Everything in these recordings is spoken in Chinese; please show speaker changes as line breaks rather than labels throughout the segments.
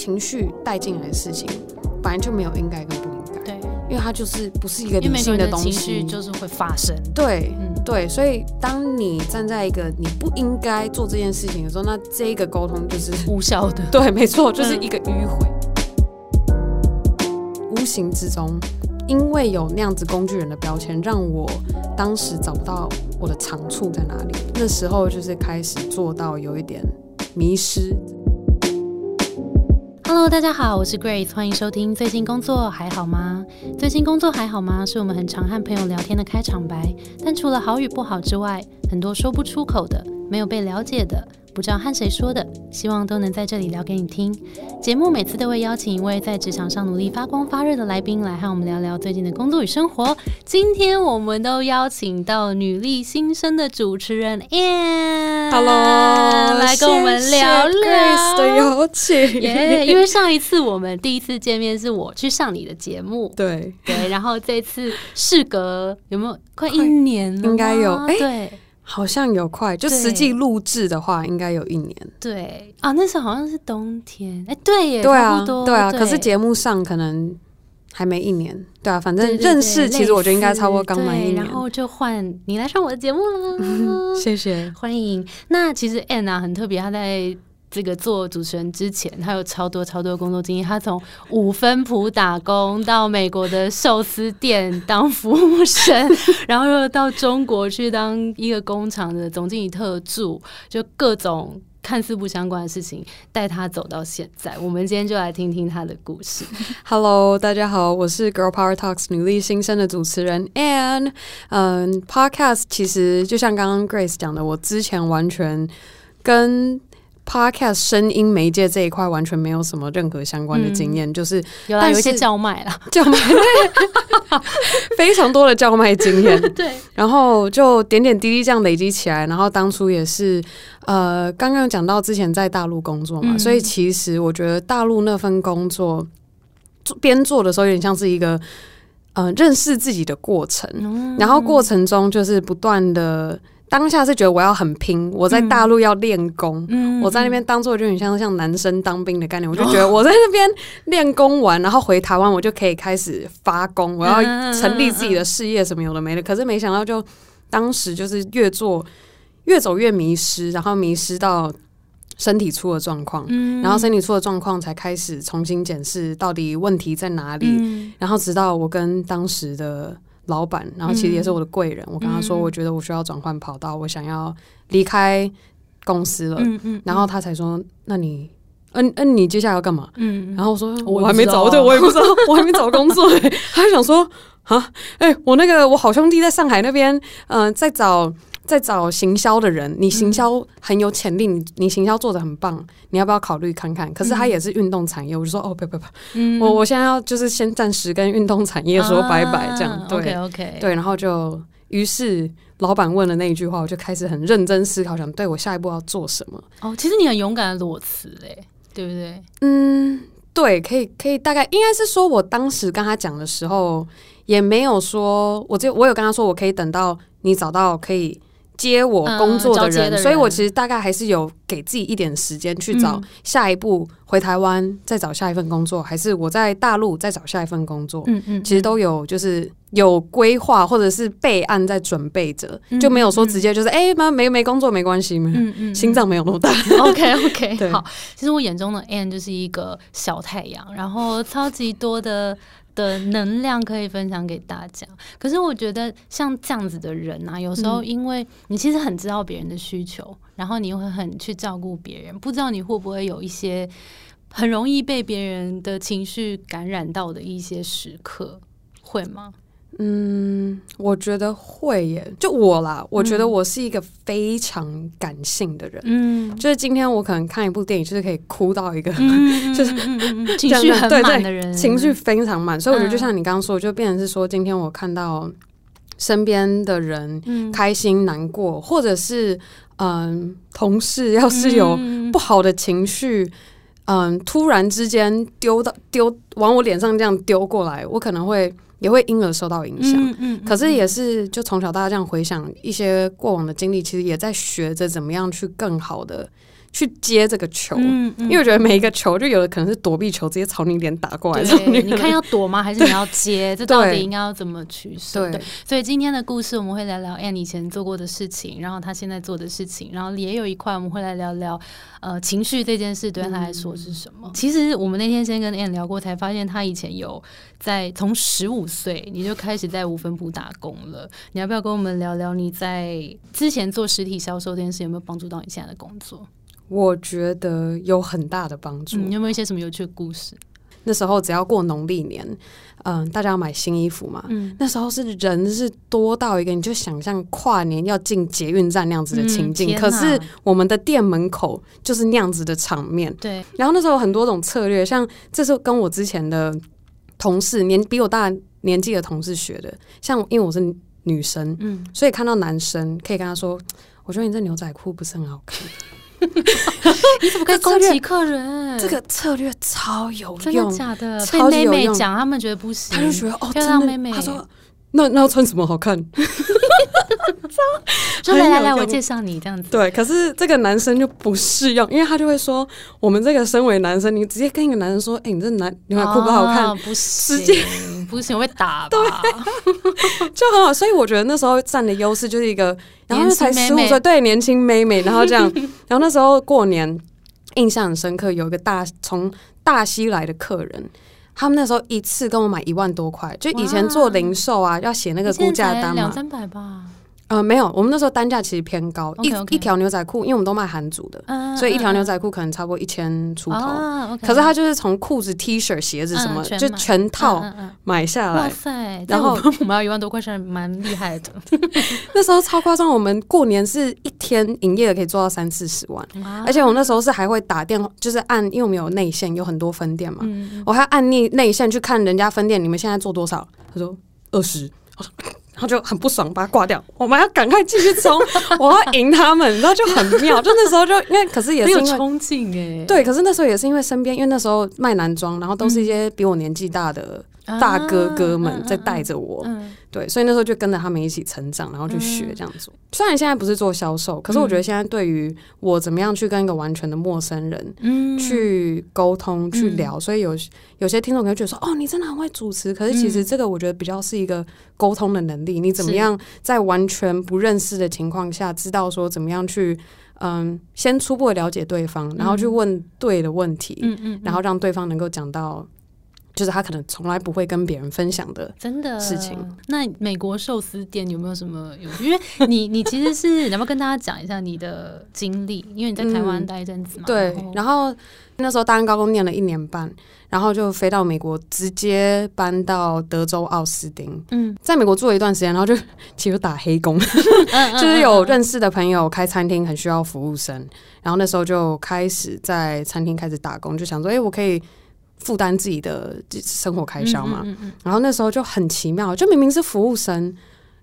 情绪带进来的事情，本来就没有应该跟不应该，
对，
因为它就是不是一个理
因为每个人的
东西，
情绪就是会发生。
对。
嗯，
对，所以当你站在一个你不应该做这件事情的时候，那这一个沟通就是
无效的。
对，没错，就是一个迂回。无形之中，因为有那样子工具人的标签，让我当时找不到我的长处在哪里。那时候就是开始做到有一点迷失。
Hello，大家好，我是 Grace，欢迎收听。最近工作还好吗？最近工作还好吗？是我们很常和朋友聊天的开场白。但除了好与不好之外，很多说不出口的，没有被了解的，不知道和谁说的，希望都能在这里聊给你听。节目每次都会邀请一位在职场上努力发光发热的来宾来和我们聊聊最近的工作与生活。今天我们都邀请到女力新生的主持人 Anne。
Hello，
来跟我们聊聊
的邀请。
耶因为上一次我们第一次见面是我去上你的节目，
对，
对，然后这次事隔有没有快一年了？
应该有哎
对
好像有快，就
对
实际录制的话，应该有一年。
对啊，那时候好像是冬天，哎，对耶，
对啊对啊。可是节目上可能还没一年。对啊，反正认识，其实我觉得应该差不多
类似
刚满一年。
然后就换你来上我的节目了，
谢谢。
欢迎。那其实 Anne 啊很特别，她在。这个做主持人之前，他有超多超多工作经验。他从五分埔打工到美国的寿司店当服务生，然后又到中国去当一个工厂的总经理特助，就各种看似不相关的事情带他走到现在。我们今天就来听听他的故事。
Hello，大家好，我是 Girl Power Talks 女力新生的主持人 Anne。嗯，Podcast 其实就像刚刚 Grace 讲的，我之前完全跟 Podcast 声音媒介这一块完全没有什么任何相关的经验，就是
有啦，
但
有一些叫卖啦，
叫卖，非常多的叫卖经验。
对，
然后就点点滴滴这样累积起来，然后当初也是呃，刚刚讲到之前在大陆工作嘛，
嗯。
所以其实我觉得大陆那份工作做边做的时候，有点像是一个呃认识自己的过程，
嗯
然后过程中就是不断的。当下是觉得我要很拼，我在大陆要练功，
嗯
我在那边当做就很像像男生当兵的概念，我就觉得我在那边练功完，然后回台湾我就可以开始发功，我要成立自己的事业什么有的没的。可是没想到就当时就是越做越走越迷失，然后迷失到身体出了状况，
嗯
然后身体出了状况才开始重新检视到底问题在哪里，
嗯
然后直到我跟当时的老板，然后其实也是我的贵人，我跟他说，
嗯
我觉得我需要转换跑道，我想要离开公司了，
嗯嗯
然后他才说，那你。嗯嗯，你接下来要干嘛？
嗯
然后我说
我
我还没找，对我也不知道，我还没找工作、欸。他就想说啊，哎、我那个我好兄弟在上海那边，嗯、在找在找行销的人，你行销很有潜力，你你行销做的很棒，你要不要考虑看看？可是他也是运动产业，我就说哦，不不不，
嗯
我我现在要就是先暂时跟运动产业说拜拜，这样、对
OK OK，
对，然后就于是老板问了那一句话，我就开始很认真思考，想对我下一步要做什么。
哦，其实你很勇敢的裸辞嘞，对不对？
嗯，对，可以可以，大概应该是说，我当时跟他讲的时候，也没有说，我就我有跟他说，我可以等到你找到可以接我工作的人，
嗯的人。
所以我其实大概还是有给自己一点时间去找
嗯。
下一步，回台湾再找下一份工作，还是我在大陆再找下一份工作。
嗯嗯，
其实都有，就是有规划或者是备案在准备着，
嗯
就没有说直接就是哎妈、没没工作没关系，嘛
嗯嗯
心脏没有那么大。
OK OK，好。其实我眼中的 Anne 就是一个小太阳，然后超级多的的能量可以分享给大家。可是我觉得像这样子的人啊，有时候
嗯
因为你其实很知道别人的需求，然后你又会很去照顾别人，不知道你会不会有一些很容易被别人的情绪感染到的一些时刻，会吗？
嗯，我觉得会耶。就我啦，我觉得
嗯。
我是一个非常感性的人。
嗯，
就是今天我可能看一部电影，就是可以哭到一个、
嗯
就是
情绪很满的人，
情绪非常满，所以我觉得就
嗯
像你刚刚说的，就变成是说，今天我看到身边的人
嗯。
开心、难过，或者是嗯，同事要是有
嗯。
不好的情绪，嗯，突然之间丢到丢往我脸上这样丢过来，我可能会也会因而受到影响。
嗯嗯
可是也是，就从小到大这样回想一些过往的经历，其实也在学着怎么样去更好的去接这个球，
嗯嗯
因为我觉得每一个球就有的可能是躲避球，直接朝你脸打过来，
你看要躲吗？还是你要接？这到底应该要怎么取舍？
对
所以今天的故事我们会聊聊 Anne 以前做过的事情，然后他现在做的事情，然后也有一块我们会来聊聊呃情绪这件事对他来说是什么。其实我们那天先跟 Anne 聊过，才发现他以前有在从十五岁你就开始在五分部打工了。你要不要跟我们聊聊你在之前做实体销售这件事有没有帮助到你现在的工作？
我觉得有很大的帮助。
嗯，有没有一些什么有趣的故事？
那时候只要过农历年，嗯、大家要买新衣服嘛。
嗯，
那时候是人是多到一个，你就想象跨年要进捷运站那样子的情境，
嗯
可是我们的店门口就是那样子的场面。
对，
然后那时候有很多种策略，像这是跟我之前的同事年比我大年纪的同事学的。像因为我是女生，
嗯，
所以看到男生可以跟他说：“ 我觉得你这牛仔裤不是很好看。
你怎么可以攻击客人？”
这个策略超有用
真的
用，
假的？被
超级
妹
有用
妹讲，他们觉得不行，
他就觉得哦，
漂亮妹妹
他说。那那要穿什么好看？
说来来来，我介绍你这样子。
对，可是这个男生就不适用，因为他就会说，我们这个身为男生，你直接跟一个男生说，哎、你这男牛仔裤不好看，
哦不行，
直接
不行，我会打吧。
就很好。所以我觉得那时候占的优势就是一个，然后才十五岁，对，年轻妹妹，然后这样，然后那时候过年印象很深刻，有一个大从大西来的客人。他们那时候一次跟我买一万多块，就以前做零售啊，要写那个估价单嘛。
两三百吧，
呃，没有，我们那时候单价其实偏高，一一条牛仔裤，因为我们都卖韩族的，
嗯
所以一条牛仔裤可能差不多一千出头。可是他就是从裤子、T 恤、鞋子什么，就
嗯全
套买下来。
哇塞！
然
然
后
后我们要一万多块钱，蛮厉害的。
那时候超夸张，我们过年是一天营业额可以做到三四十万，
哇
而且我那时候是还会打电话，就是按，因为我们有内线，有很多分店嘛，
嗯，
我还要按内内线去看人家分店，你们现在做多少？他说二十，我说。他就很不爽，把它挂掉。我们要赶快继续冲，我要赢他们，然后就很妙。就那时候就因为，可是也是因为
冲劲哎。
对，可是那时候也是因为身边，因为那时候卖男装，然后都是一些比我年纪大的，大哥哥们在带着我，
嗯，
对，所以那时候就跟着他们一起成长，然后去学
嗯。
这样做。虽然现在不是做销售，可是我觉得现在对于我怎么样去跟一个完全的陌生人
嗯。
去沟通、去
嗯。
聊，所以有有些听众可能觉得说：“哦，你真的很会主持。”可是其实
嗯。
这个我觉得比较是一个沟通的能力，你怎么样在完全不认识的情况下，知道说怎么样去嗯，先初步的了解对方，然后去
嗯
问对的问题，
嗯嗯，
然后让对方能够讲到。就是他可能从来不会跟别人分享的
真的
事情。
那美国寿司店有没有什么有？因为你你其实是你要不要跟大家讲一下你的经历？因为你在台湾
嗯
待一阵子嘛。
对，然后那时候大安高工念了一年半，然后就飞到美国，直接搬到德州奥斯汀，
嗯，
在美国住了一段时间，然后就 其实打黑工，
嗯
就是有认识的朋友开餐厅很需要服务生，然后那时候就开始在餐厅开始打工，就想说，哎、我可以负担自己的生活开销嘛。
嗯嗯
然后那时候就很奇妙，就明明是服务生，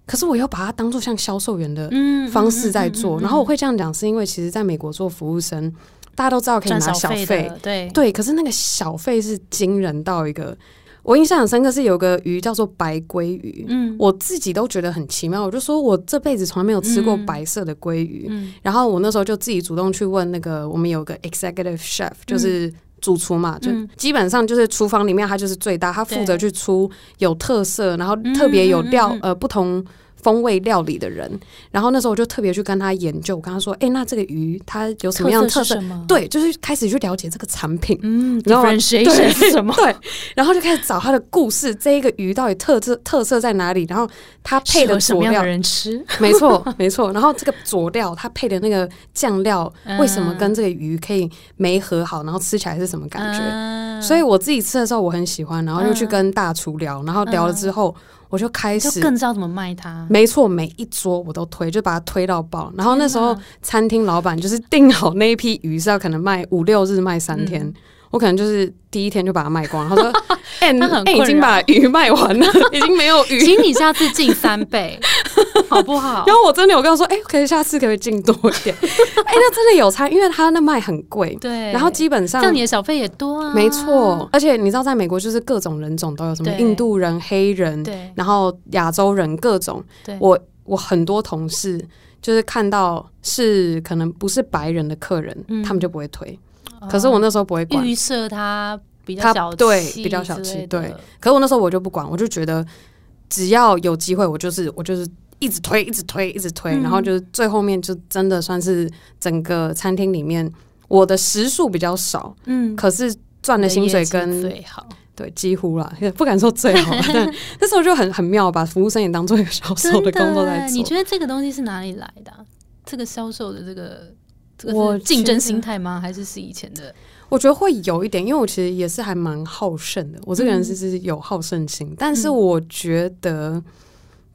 可是我又把它当做像销售员的
嗯
方式在做。然后我会这样讲，是因为其实在美国做服务生，大家都知道可以拿
小费对
对，可是那个小费是惊人到一个，我印象很深刻是有个鱼叫做白鲑鱼。
嗯
我自己都觉得很奇妙，我就说我这辈子从来没有吃过
嗯
白色的鲑鱼。
嗯
然后我那时候就自己主动去问那个，我们有个 executive chef，就是主厨嘛，就
嗯
基本上就是厨房里面他就是最大，他负责去出有特色，然后
嗯
特别有料、呃不同。风味料理的人，然后那时候我就特别去跟他研究，我跟他说：“哎、那这个鱼它有什么样的特色
是什？”么？
对，就是开始去了解这个产品，
嗯
然后
是什么？
对，然后就开始找它的故事，这一个鱼到底特色特色在哪里？然后它配的佐料，
人吃？
没错没错。然后这个佐料它配的那个酱料，
嗯
为什么跟这个鱼可以没和好？然后吃起来是什么感觉？
觉
所以我自己吃的时候我很喜欢，然后又去
嗯
跟大厨聊，然后聊了之后，我就开始
就
始。
更知道怎么卖它。
没错，每一桌我都推，就把它推到爆。然后那时候餐厅老板就是定好那一批鱼是要可能卖五六日卖三天，
嗯
我可能就是第一天就把它卖光。他说：“ 哎、欸
他很
哎已经把鱼卖完了，已经没有鱼。
请你下次进三倍，好不好？
然后我真的有跟他说：“哎、可以下次可以进多一点？” 哎、那真的有差，因为他那卖很贵，
对，
然后基本
这
上
像你的小费也多啊。
没错，而且你知道，在美国就是各种人种都有，什么印度人、黑人，
对
然后亚洲人各种。
对，
我我很多同事就是看到是可能不是白人的客人，
嗯
他们就不会推。可是我那时候不会管，
预设他比较
他
小
对
气
比较小气对可是我那时候我就不管，我就觉得只要有机会，我就是我就是一直推，一直推，一直推，
嗯
然后就是最后面就真的算是整个餐厅里面我的时数比较少，
嗯，
可是赚的薪水跟
最好，
对几乎啦，也不敢说最好，但那时候就很很妙，把服务生也当做一个销售的工作在做。
你觉得这个东西是哪里来的啊、这个销售的这个这个竞争心态吗？还是是以前的？
我觉得会有一点，因为我其实也是还蛮好胜的，我这个人
嗯
是是有好胜心，但是
嗯
我觉得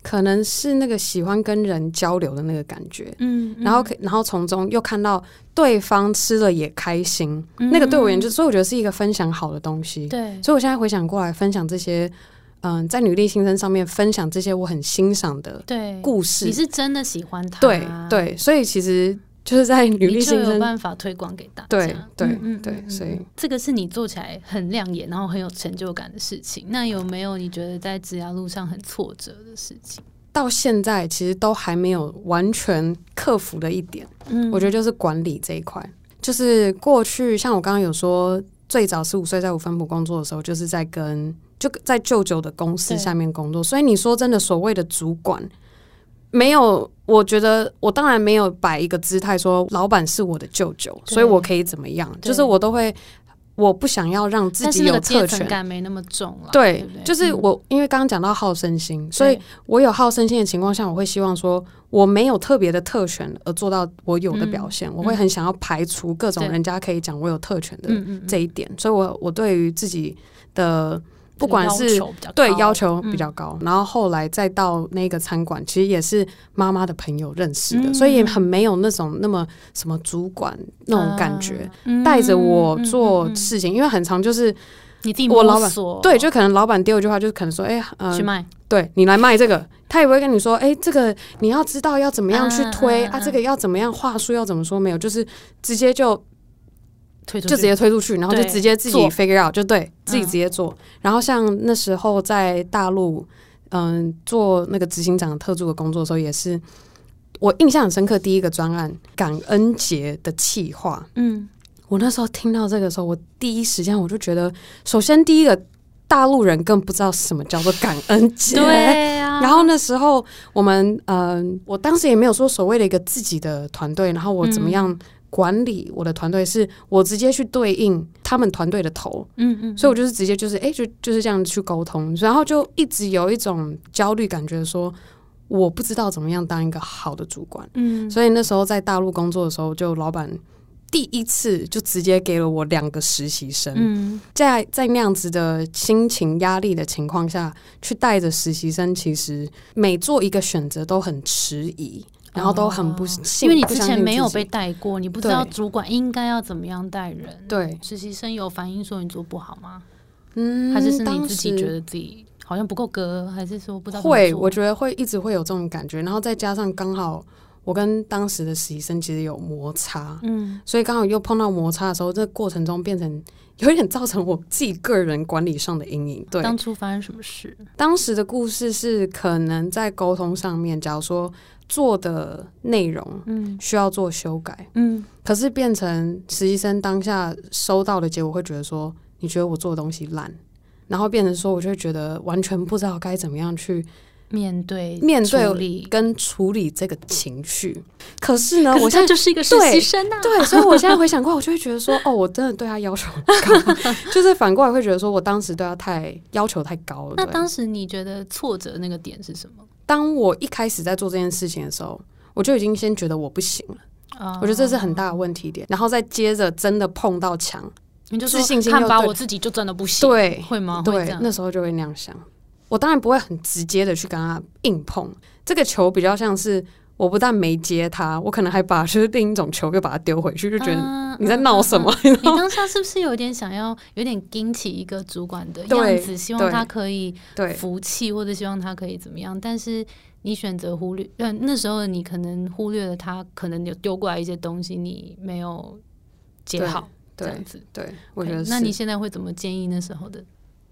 可能是那个喜欢跟人交流的那个感觉。
嗯，
然后可，然后从中又看到对方吃了也开心，
嗯
那个对我研究，所以我觉得是一个分享好的东西。
对，
所以我现在回想过来，分享这些，嗯、在女力新生上面分享这些我很欣赏的
对，
故事，
你是真的喜欢他，
对对，所以其实就是在女力
你就有，办法推广给大家。
对对所以
这个是你做起来很亮眼，然后很有成就感的事情。那有没有你觉得在职涯路上很挫折的事情？
到现在其实都还没有完全克服的一点，
嗯
我觉得就是管理这一块。就是过去像我刚刚有说，最早十五岁在五分埔工作的时候，就是在跟就在舅舅的公司下面工作，所以你说真的，所谓的主管。没有，我觉得我当然没有摆一个姿态说老板是我的舅舅，所以我可以怎么样，就是我都会，我不想要让自己有特权，
感没那么重了。
对，就是
嗯
我，因为刚刚讲到好胜心，所以我有好胜心的情况下，我会希望说我没有特别的特权而做到我有的表现，我会很想要排除各种人家可以讲我有特权的这一点，所以我我对于自己的不管
这个
是
要求比较
对
高。
要求
嗯。
比较高，然后后来再到那个餐馆，其实也是妈妈的朋友认识的，
嗯。
所以也很没有那种那么什么主管那种感觉，
嗯
带着我做事情，因为很常就是
你自己
我老板
摸索。
对，就可能老板丢一句话，就是可能说，哎、呃
去，卖，
对你来卖这个，他也不会跟你说，哎、这个你要知道要怎么样去推、啊，这个要怎么样话术要怎么说，没有，就是直接就
推出
就直接推出去，然后就直接自己 figure out，就对自己
嗯
直接做。然后像那时候在大陆，嗯，做那个执行长的特助的工作的时候，也是我印象很深刻，第一个专案感恩节的企划，
嗯。
我那时候听到这个时候，我第一时间我就觉得，首先第一个大陆人更不知道什么叫做感恩节，
对啊，
然后那时候我们，嗯、我当时也没有说所谓的一个自己的团队，然后我怎么样管理我的团队，是我直接去对应他们团队的头，
嗯嗯，
所以我就是直接就是哎、就就是这样去沟通，然后就一直有一种焦虑感觉说。我不知道怎么样当一个好的主管，
嗯。
所以那时候在大陆工作的时候，就老板第一次就直接给了我两个实习生，
嗯。
在在那样子的心情压力的情况下去带着实习生，其实每做一个选择都很迟疑，然后都很不信，
因为你之前没有被带过，你不知道主管应该要怎么样带人。
对，
实习生有反映说你做不好吗？
嗯
还是是你自己觉得自己好像不够格，还是说不知道
会，我觉得会一直会有这种感觉，然后再加上刚好我跟当时的实习生其实有摩擦，
嗯
所以刚好又碰到摩擦的时候，这个过程中变成有一点造成我自己个人管理上的阴影。对，
当初发生什么事？
当时的故事是可能在沟通上面，假如说做的内容
嗯
需要做修改，
嗯
可是变成实习生当下收到的结果会觉得说，你觉得我做的东西烂，然后变成说，我就会觉得完全不知道该怎么样去
面对
面对跟处理这个情绪。可是呢，
是
我现在
就是一个实习生啊。
对，所以我现在回想过来，我就会觉得说，哦，我真的对他要求很高，就是反过来会觉得说我当时对他太要求太高了。
那当时你觉得挫折那个点是什么？
当我一开始在做这件事情的时候，我就已经先觉得我不行了，
啊
我觉得这是很大的问题点，然后再接着真的碰到墙，
你就
自信心
看吧我自己就真的不行，
对
会吗？
对，那时候就会那样想。我当然不会很直接的去跟他硬碰，这个球比较像是我不但没接他，我可能还把就是另一种球又把它丢回去，就觉得
嗯
你在闹什么？
你当下是不是有点想要有点盯起一个主管的样子，希望他可以
对
服气，或者希望他可以怎么样？但是你选择忽略，那，那时候你可能忽略了他可能有丢过来一些东西，你没有接好，这样子。
对，我觉得。
那你现在会怎么建议那时候的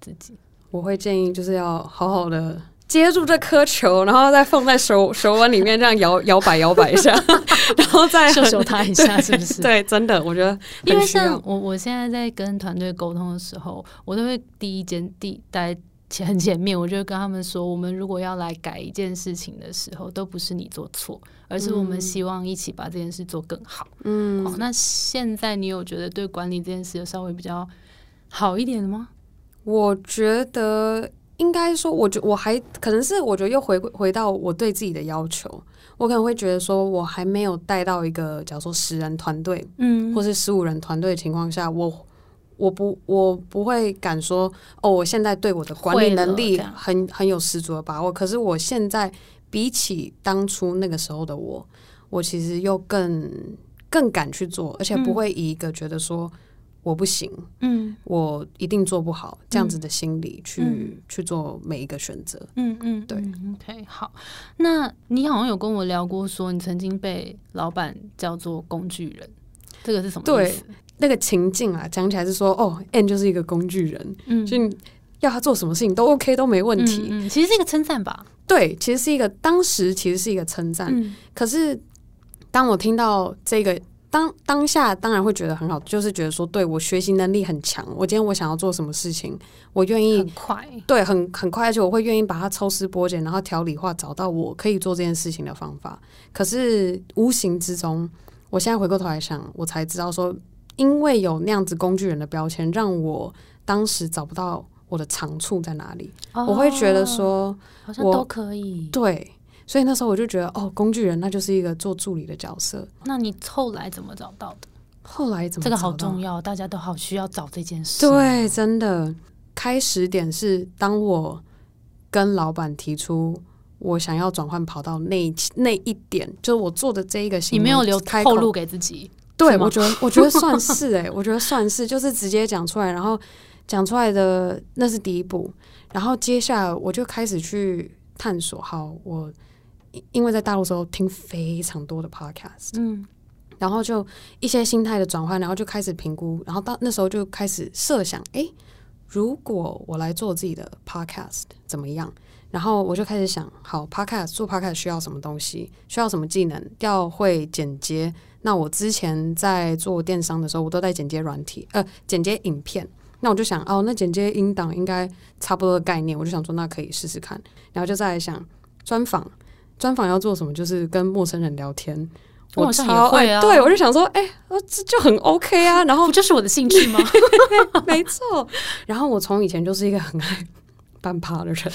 自己？
我会建议就是要好好的接住这颗球，然后再放在手手腕里面，这样摇 摇摆摇摆一下，然后再
秀秀他一下，是不是？
对，真的，我觉得
因为像我我现在在跟团队沟通的时候，我都会第一间第待前很前面，我就跟他们说，我们如果要来改一件事情的时候，都不是你做错，而是我们希望一起把这件事做更好。嗯，好，那现在你有觉得对管理这件事有稍微比较好一点的吗？
我觉得应该说，我觉我还可能是我觉得又回回到我对自己的要求，我可能会觉得说，我还没有带到一个假如说十人团队，嗯，或是十五人团队的情况下，我。我不，我不会敢说哦，我现在对我的管理能力很很有十足的把握。可是我现在比起当初那个时候的我，我其实又更更敢去做，而且不会以一个觉得说我不行，嗯，我一定做不好这样子的心理去去做每一个选择。嗯嗯，对。
OK，好。那你好像有跟我聊过，说你曾经被老板叫做工具人，这个是什么意思？
那个情境啊，讲起来是说，哦，N 就是一个工具人，嗯，就要他做什么事情都 OK 都没问题。
嗯，其实是一个称赞吧？
对，其实是一个当时其实是一个称赞。嗯，可是当我听到这个当当下，当然会觉得很好，就是觉得说，对我学习能力很强。我今天我想要做什么事情，我愿意
很快，
对，很很快，而且我会愿意把它抽丝剥茧，然后条理化，找到我可以做这件事情的方法。可是无形之中，我现在回过头来想，我才知道说。因为有那样子工具人的标签，让我当时找不到我的长处在哪里。我会觉得说，
好像都可以。
对，所以那时候我就觉得，哦，工具人那就是一个做助理的角色。
那你后来怎么找到的？
后来怎么？
这个好重要，大家都好需要找这件事。
对，真的。开始点是当我跟老板提出我想要转换跑道那那一点，就是我做的这一个行
为，你没有留后路给自己。
对，我觉得我觉得算是哎，我觉得算是，就是直接讲出来，然后讲出来的那是第一步，然后接下来我就开始去探索。好，我因为在大陆时候听非常多的 podcast，嗯，然后就一些心态的转换，然后就开始评估，然后到那时候就开始设想，哎，如果我来做自己的 podcast 怎么样？然后我就开始想，好，podcast 做 podcast 需要什么东西？需要什么技能？要会剪接。那我之前在做电商的时候，我都在剪接软体，呃，剪接影片。那我就想，哦，那剪接音档应该差不多的概念，我就想说，那可以试试看。然后就再来想专访，专访要做什么？就是跟陌生人聊天。
我超爱啊！
对，我就想说，哎，这就很 OK 啊。然后
不就是我的兴趣吗？
没错。然后我从以前就是一个很爱。半趴的人，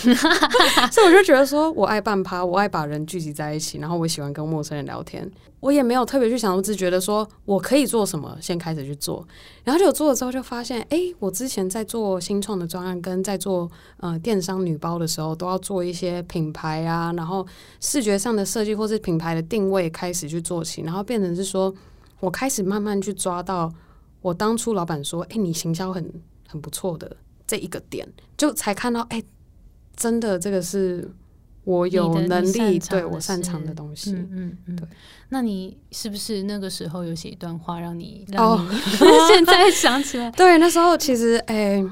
所以我就觉得说，我爱半趴，我爱把人聚集在一起，然后我喜欢跟陌生人聊天。我也没有特别去想，我只觉得说我可以做什么，先开始去做。然后就做了之后，就发现，哎，我之前在做新创的专案，跟在做呃电商女包的时候，都要做一些品牌啊，然后视觉上的设计或是品牌的定位开始去做起，然后变成是说我开始慢慢去抓到我当初老板说，哎，你行销很很不错的。这一个点，就才看到，哎，真的，这个是我有能力，对我擅长的东西。嗯嗯，对。
那你是不是那个时候有写一段话，让你让你 现在想起来？
对，那时候其实，哎，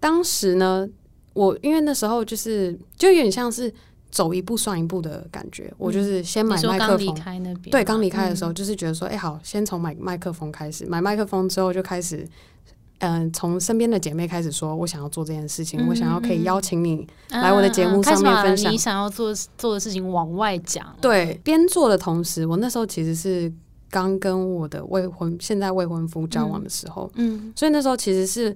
当时呢，我因为那时候就是就有点像是走一步算一步的感觉。我就是先买麦克风，对，刚离开的时候，就是觉得说，哎，好，先从买麦克风开始，买麦克风之后就开始。嗯，从身边的姐妹开始说，我想要做这件事情，我想要可以邀请你来我的节目上面分享
你想要做做的事情，往外讲。
对，边做的同时，我那时候其实是刚跟我的未婚现在未婚夫交往的时候，嗯，所以那时候其实是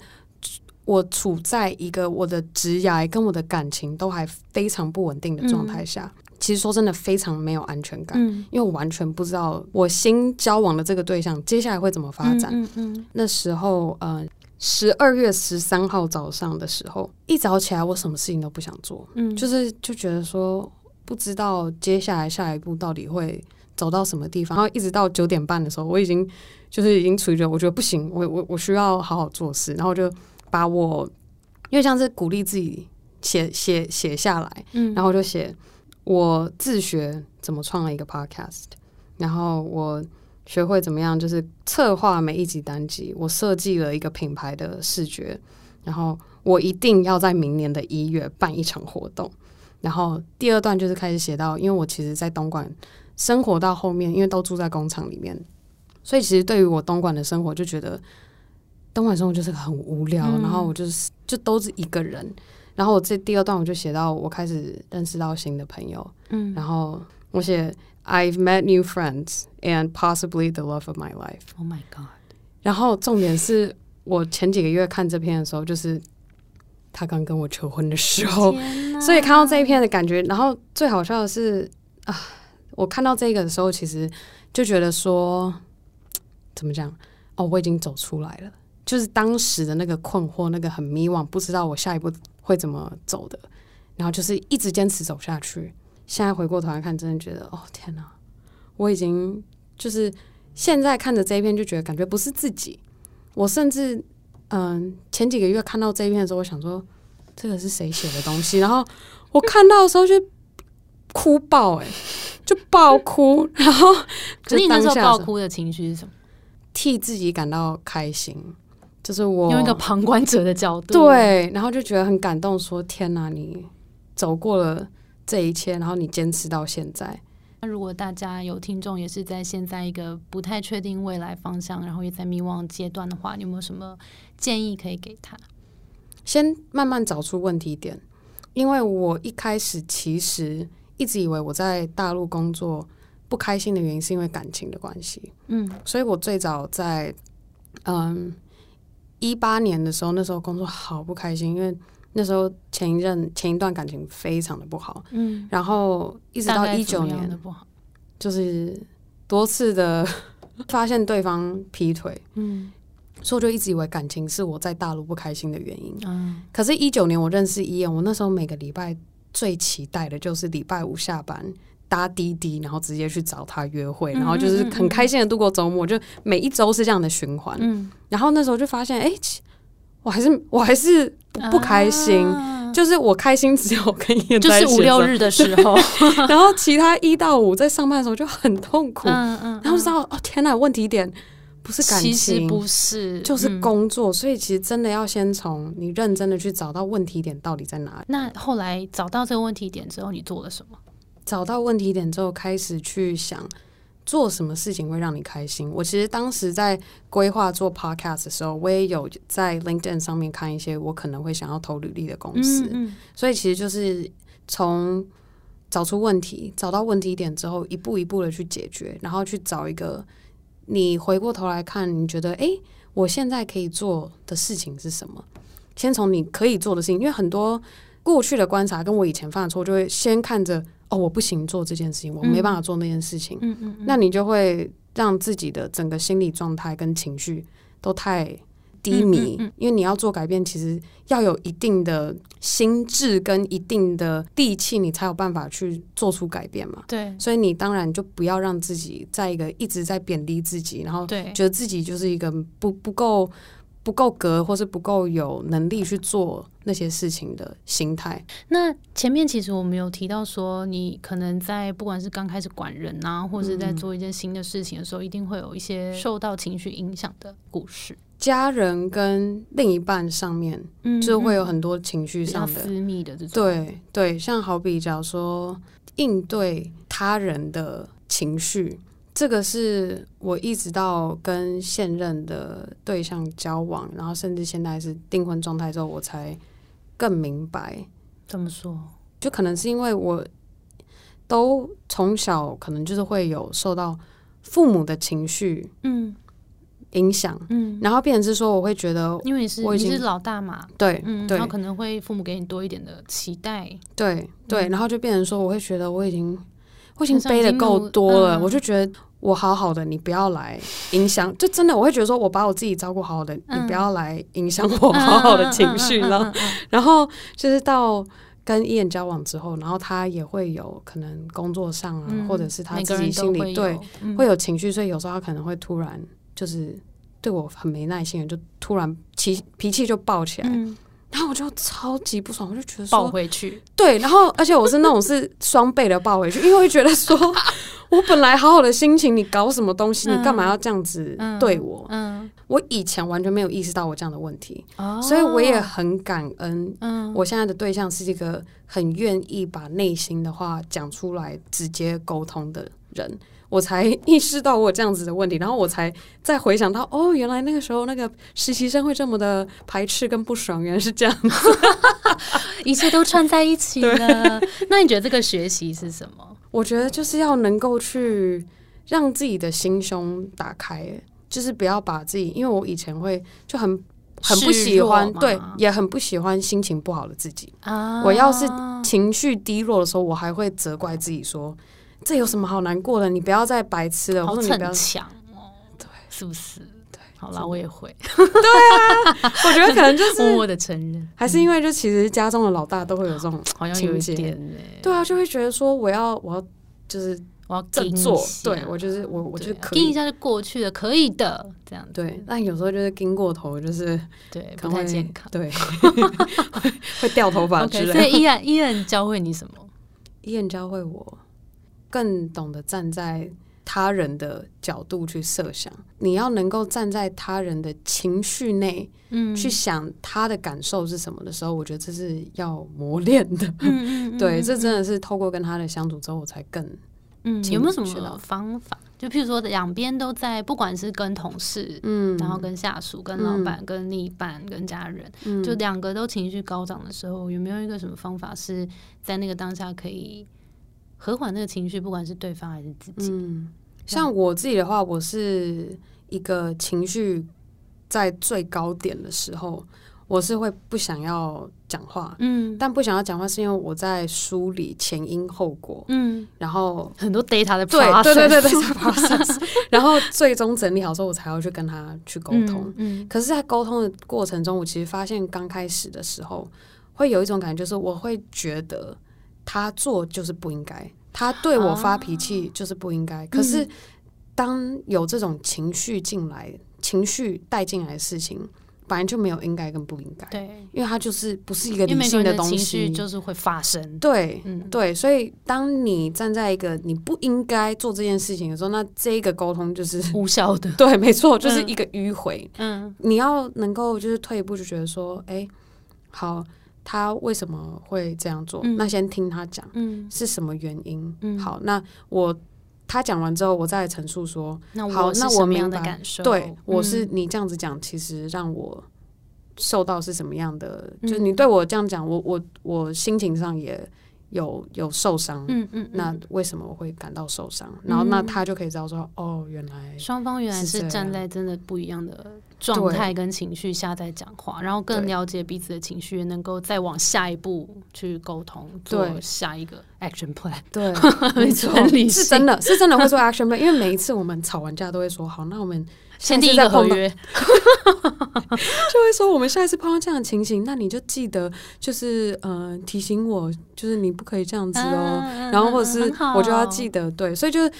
我处在一个我的职涯跟我的感情都还非常不稳定的状态下。其实说真的，非常没有安全感，因为我完全不知道我新交往的这个对象接下来会怎么发展。嗯嗯，那时候呃，十二月十三号早上的时候，一早起来我什么事情都不想做，嗯，就是就觉得说不知道接下来下一步到底会走到什么地方。然后一直到九点半的时候，我已经就是已经处于着我觉得不行，我我我需要好好做事。然后就把我因为像是鼓励自己写写写下来，嗯，然后就写。我自学怎么创了一个 podcast，然后我学会怎么样就是策划每一集单集，我设计了一个品牌的视觉，然后我一定要在明年的一月办一场活动，然后第二段就是开始写到，因为我其实，在东莞生活到后面，因为都住在工厂里面，所以其实对于我东莞的生活，就觉得东莞生活就是很无聊。
嗯
然后我就是就都是一个人。然后我这第二段我就写到，我开始认识到新的朋友。
嗯
然后我写 I've met new friends and possibly the love of my life。
，Oh my God，
然后重点是我前几个月看这篇的时候，就是他刚跟我求婚的时候，
天哪
所以看到这一篇的感觉，然后最好笑的是啊，我看到这个的时候，其实就觉得说，怎么讲？哦，我已经走出来了，就是当时的那个困惑，那个很迷惘，不知道我下一步会怎么走的，然后就是一直坚持走下去。现在回过头来看，真的觉得，哦天哪，我已经就是现在看着这一篇，就觉得感觉不是自己。我甚至嗯，前几个月看到这一篇的时候，我想说，这个是谁写的东西？然后我看到的时候就哭爆、欸，哎，就爆哭，然后
可是你那时候爆哭的情绪是什么？
替自己感到开心，就是我
用一个旁观者的角度，，
对，然后就觉得很感动，说天哪，你走过了这一切，然后你坚持到现在。
那如果大家有听众也是在现在一个不太确定未来方向，然后也在迷惘阶段的话，你有没有什么建议可以给他？
先慢慢找出问题点，因为我一开始其实一直以为我在大陆工作不开心的原因是因为感情的关系，
嗯
所以我最早在嗯一八年的时候，那时候工作好不开心，因为那时候前一任前一段感情非常的不好，
嗯，
然后一直到一九年，
不好，
就是多次的 发现对方劈腿，
嗯。
所以我就一直以为感情是我在大陆不开心的原因。
嗯。
可是，一九年我认识伊恩，我那时候每个礼拜最期待的就是礼拜五下班搭滴滴，然后直接去找他约会，
嗯
然后就是很开心的度过周末，就每一周是这样的循环。
嗯，
然后那时候就发现，哎、其我还是我还是不不开心，
啊
就是我开心只有跟
就是五六日的时候，
然后其他一到五在上班的时候就很痛苦，
嗯嗯，
然后知道哦天哪，问题点不是感
其实
情，
不是，
就是
嗯。
工作，所以其实真的要先从你认真的去找到问题点到底在哪里。
那后来找到这个问题点之后，你做了什么？
找到问题点之后，开始去想做什么事情会让你开心。我其实当时在规划做 podcast 的时候，我也有在 LinkedIn 上面看一些我可能会想要投履历的公司，所以其实就是从找出问题，找到问题点之后，一步一步的去解决，然后去找一个你回过头来看，你觉得诶，我现在可以做的事情是什么？先从你可以做的事情，因为很多过去的观察跟我以前犯的错，就会先看着哦，我不行做这件事情，我没办法做那件事情，
嗯嗯嗯，
那你就会让自己的整个心理状态跟情绪都太低迷，
嗯嗯嗯。
因为你要做改变，其实要有一定的心智跟一定的地气，你才有办法去做出改变嘛。
对。
所以你当然就不要让自己在一个一直在贬低自己，然后，觉得自己就是一个不不够不够格，或是不够有能力去做那些事情的心态。
那前面其实我们有提到说，你可能在不管是刚开始管人啊，或是在做一件新的事情的时候，一定会有一些受到情绪影响的故事，
家人跟另一半上面，
嗯
就会有
嗯
很多情绪上的
私密的这种，
对对，像好比假如说应对他人的情绪，这个是我一直到跟现任的对象交往，然后甚至现在是订婚状态之后，我才更明白，
怎么说？
就可能是因为我都从小可能就是会有受到父母的情绪
嗯
影响，
嗯，
然后变成是说我会觉得
因为你是
我已经
你是老大嘛，
对
嗯，
对
然后可能会父母给你多一点的期待，
对对，
嗯
然后就变成说，我会觉得我已经我已经背的够多了，
嗯
我就觉得我好好的，你不要来影响。就真的我会觉得说，我把我自己照顾好好的，你不要来影响我好好的情绪。然后，然后就是到跟伊恩交往之后，然后他也会有可能工作上啊，或者是他自己心里对会有情绪，所以有时候他可能会突然就是对我很没耐心，就突然脾脾气就爆起来，然后我就超级不爽，我就觉得
抱，回去，
对，然后而且我是那种是双倍的抱回去，因为会觉得说我本来好好的心情，你搞什么东西？
嗯
你干嘛要这样子
嗯
对我？
嗯，
我以前完全没有意识到我这样的问题，
哦
所以我也很感恩。
嗯
我现在的对象是一个很愿意把内心的话讲出来、直接沟通的人，我才意识到我有这样子的问题，然后我才再回想到，哦，原来那个时候那个实习生会这么的排斥跟不爽，原来是这样子。
一切都串在一起了。那你觉得这个学习是什么？
我觉得就是要能够去让自己的心胸打开，就是不要把自己，因为我以前会就很很不喜欢对，也很不喜欢心情不好的自己。
啊
我要是情绪低落的时候，我还会责怪自己说：“这有什么好难过的？你不要再白痴了，
好
或者你不要
逞。强哦，对，是不是？
对，
好啦，我也会对啊
我觉得可能就是
默默的承认，
还是因为就其实家中的老大都会有这种，
好像有点哎，
对啊，就会觉得说我要我要就是
我要
振作对我就是我我就可以。
盯一下就过去了，可以的，这样子
对，但有时候就是盯过头，就是
对，不
可能会
太健康。
对，会会掉头发之类
所以
的。
依然依然教会你什么？
医院教会我更懂得站在他人的角度去设想，你要能够站在他人的情绪内
嗯。
去想他的感受是什么的时候，我觉得这是要磨练的。
嗯嗯
对，这真的是透过跟他的相处之后，我才更
嗯，有没有什么方法？就譬如说，两边都在，不管是跟同事，
嗯，
然后跟下属、跟老板、跟另一半、跟家人，
嗯。
就两个都情绪高涨的时候，有没有一个什么方法是在那个当下可以和缓那个情绪，不管是对方还是自己？
嗯，像我自己的话，我是一个情绪在最高点的时候，我是会不想要讲话，
嗯。
但不想要讲话是因为我在梳理前因后果，
嗯，
然后
很多 data 的
对对对对对 process，然后最终整理好之后，我才要去跟他去沟通。
嗯，嗯。
可是，在沟通的过程中，我其实发现刚开始的时候，会有一种感觉，就是我会觉得他做就是不应该，他对我发脾气就是不应该。可是，当有这种情绪进来，情绪带进来的事情，本来就没有应该跟不应该，
对，
因为它就是不是一个理性
的
东西，
绪就是会发生。
对，
嗯。
对，所以当你站在一个你不应该做这件事情的时候，那这个沟通就是
无效的，
对，没错，就是
嗯。
一个迂回。
嗯。
你要能够就是退一步，就觉得说，哎、好，他为什么会这样做？
嗯
那先听他讲
嗯，
是什么原因。
嗯
好，那我他讲完之后，我再来陈述说，
那
好
我是
那我明
什么样的
白
感受？
对我是
嗯
你这样子讲，其实让我受到是什么样的？
嗯
就是你对我这样讲，我我我心情上也有有受伤。
嗯嗯，
那
嗯
为什么我会感到受伤？然后那
嗯
他就可以知道说，哦，原来
双方原来是站在真的不一样的状态跟情绪下在讲话，然后更了解彼此的情绪，能够再往下一步去沟通，做
对。
下一个 action plan。
对，没错。是真的是真的会做 action plan，因为每一次我们吵完架都会说，好，那我们
先定一个合约，
就会说，我们下一次碰到这样的情形，那你就记得就是呃提醒我，就是你不可以这样子哦，
嗯
然后或者是我就要记得，对，所以就是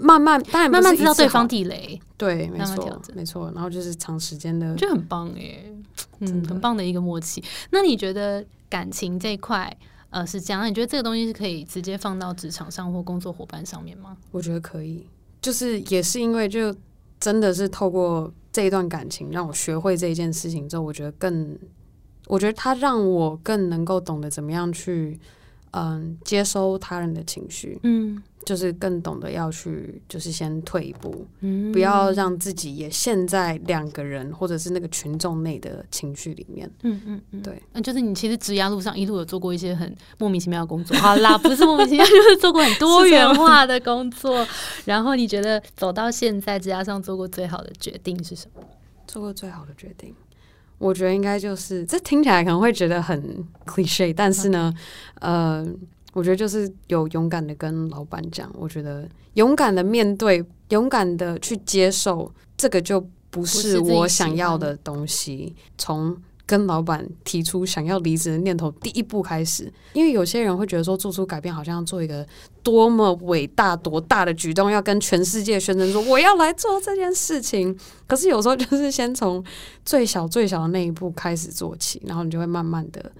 慢慢，当然
慢慢知道对方地雷，
对，没
慢慢调
错
整
没错，然后就是长时间的
就，很棒耶，嗯，很棒的一个默契。那你觉得感情这一块？呃，是这样。那你觉得这个东西是可以直接放到职场上或工作伙伴上面吗？
我觉得可以，就是也是因为就真的是透过这一段感情，让我学会这一件事情之后，我觉得更，我觉得它让我更能够懂得怎么样去，嗯，接收他人的情绪，
嗯
就是更懂得要去，就是先退一步，
嗯
不要让自己也陷在两个人或者是那个群众内的情绪里面。
嗯嗯嗯，
对，
嗯，就是你其实职涯路上一路有做过一些很莫名其妙的工作，好啦，不是莫名其妙，就是做过很多元化的工作。然后你觉得走到现在，职涯上做过最好的决定是什么？
做过最好的决定，我觉得应该就是这听起来可能会觉得很 cliche，但是呢，呃，我觉得就是有勇敢的跟老板讲，我觉得勇敢的面对，勇敢的去接受，这个就不
是
我想要的东西。从跟老板提出想要离职的念头第一步开始，因为有些人会觉得说做出改变好像做一个多么伟大、多大的举动，要跟全世界宣称说我要来做这件事情。可是有时候就是先从最小最小的那一步开始做起，然后你就会慢慢的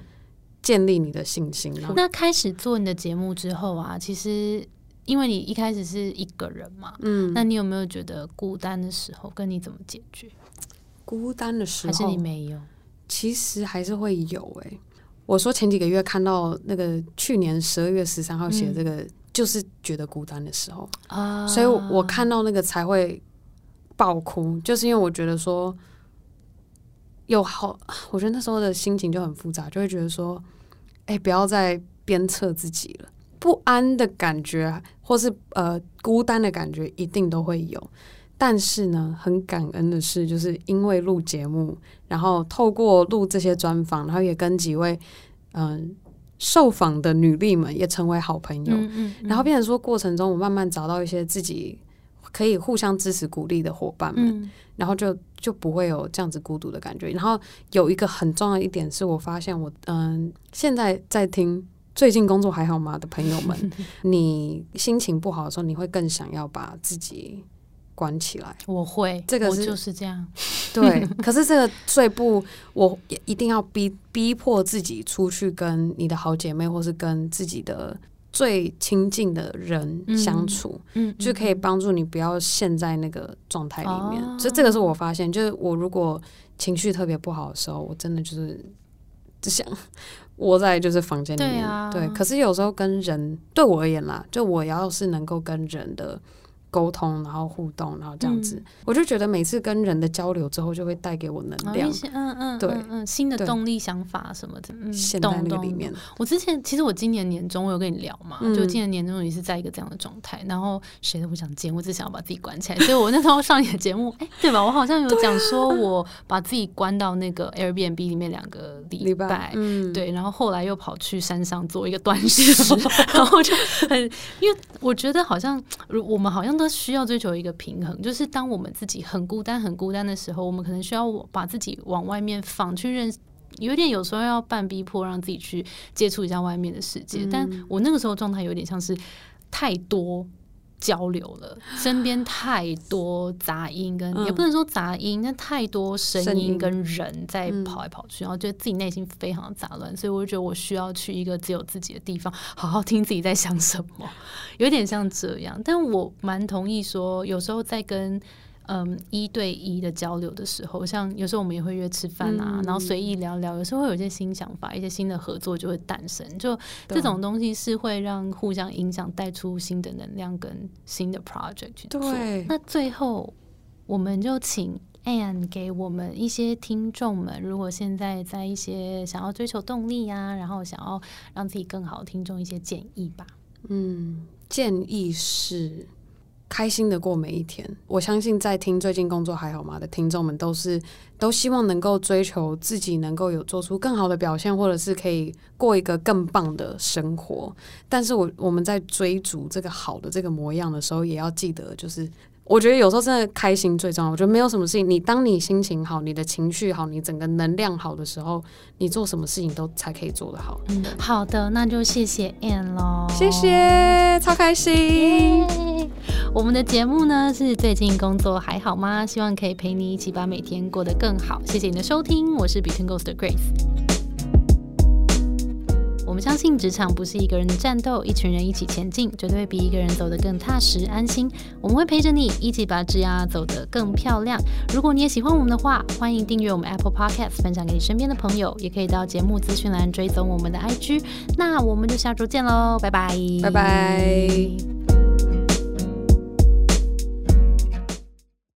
建立你的信心。
那开始做你的节目之后啊，其实因为你一开始是一个人嘛，嗯，那你有没有觉得孤单的时候，跟你怎么解决？
孤单的时候，
还是你没有？
其实还是会有哎。我说前几个月看到那个去年十二月十三号写的这个，就是觉得孤单的时候啊，所以我看到那个才会爆哭，就是因为我觉得说有好，我觉得那时候的心情就很复杂，就会觉得说，哎，不要再鞭策自己了，不安的感觉，或是呃孤单的感觉，一定都会有。但是呢，很感恩的是，就是因为录节目，然后透过录这些专访，然后也跟几位嗯受访的女力们也成为好朋友，然后变成说过程中，我慢慢找到一些自己可以互相支持鼓励的伙伴们，然后就就不会有这样子孤独的感觉。然后有一个很重要一点是我发现，我嗯现在在听最近工作还好吗的朋友们，你心情不好的时候，你会更想要把自己。关起来，
我会，
这个
就是这样。
对，可是这个最不，我也一定要逼逼迫自己出去跟你的好姐妹，或是跟自己的最亲近的人相处，嗯，就可以帮助你不要陷在那个状态里面。所以这个是我发现，就是我如果情绪特别不好的时候，我真的就是只想窝在就是房间里面。对，可是有时候跟人对我而言啦，就我要是能够跟人的。沟通，然后互动，然后这样子，我就觉得每次跟人的交流之后，就会带给我能量，
嗯嗯，对，嗯，新的动力、想法什么的，
嗯，在那个里面。
我之前其实我今年年终我有跟你聊嘛，就今年年终也是在一个这样的状态，然后谁都不想见，我只想要把自己关起来。所以我那时候上你的节目，哎，对吧？我好像有讲说我把自己关到那个 Airbnb 里面两个礼拜，嗯，对，然后后来又跑去山上做一个断食，然后就很，因为我觉得好像我们好像。都需要追求一个平衡，就是当我们自己很孤单、很孤单的时候，我们可能需要把自己往外面放，去认识，有点有时候要半逼迫让自己去接触一下外面的世界。但我那个时候状态有点像是太多。交流了，身边太多杂音，跟也不能说杂音，那太多声音跟人在跑来跑去，然后觉得自己内心非常的杂乱，所以我就觉得我需要去一个只有自己的地方，好好听自己在想什么，有点像这样。但我蛮同意说，有时候在跟。嗯，一对一的交流的时候，像有时候我们也会约吃饭啊，然后随意聊聊，有时候会有一些新想法，一些新的合作就会诞生。就这种东西是会让互相影响，带出新的能量跟新的 project 去做。那最后，我们就请 Anne 给我们一些听众们，如果现在在一些想要追求动力啊，然后想要让自己更好，听众一些建议吧。
嗯，建议是。开心的过每一天，我相信在听最近工作还好吗的听众们都是都希望能够追求自己能够有做出更好的表现，或者是可以过一个更棒的生活。但是我我们在追逐这个好的这个模样的时候，也要记得就是。我觉得有时候真的开心最重要。我觉得没有什么事情，你当你心情好、你的情绪好、你整个能量好的时候，你做什么事情都才可以做得好。
嗯，好的，那就谢谢 Anne 喽，
谢谢，超开心。
我们的节目呢是最近工作还好吗？希望可以陪你一起把每天过得更好。谢谢你的收听，我是 Between Ghost 的 Grace。我相信职场不是一个人的战斗，一群人一起前进，绝对比一个人走得更踏实安心。我们会陪着你一起把职涯走得更漂亮。如果你也喜欢我们的话，欢迎订阅我们 Apple Podcast，分享给你身边的朋友，也可以到节目资讯栏追踪我们的 IG。那我们就下周见喽，拜拜，
拜拜。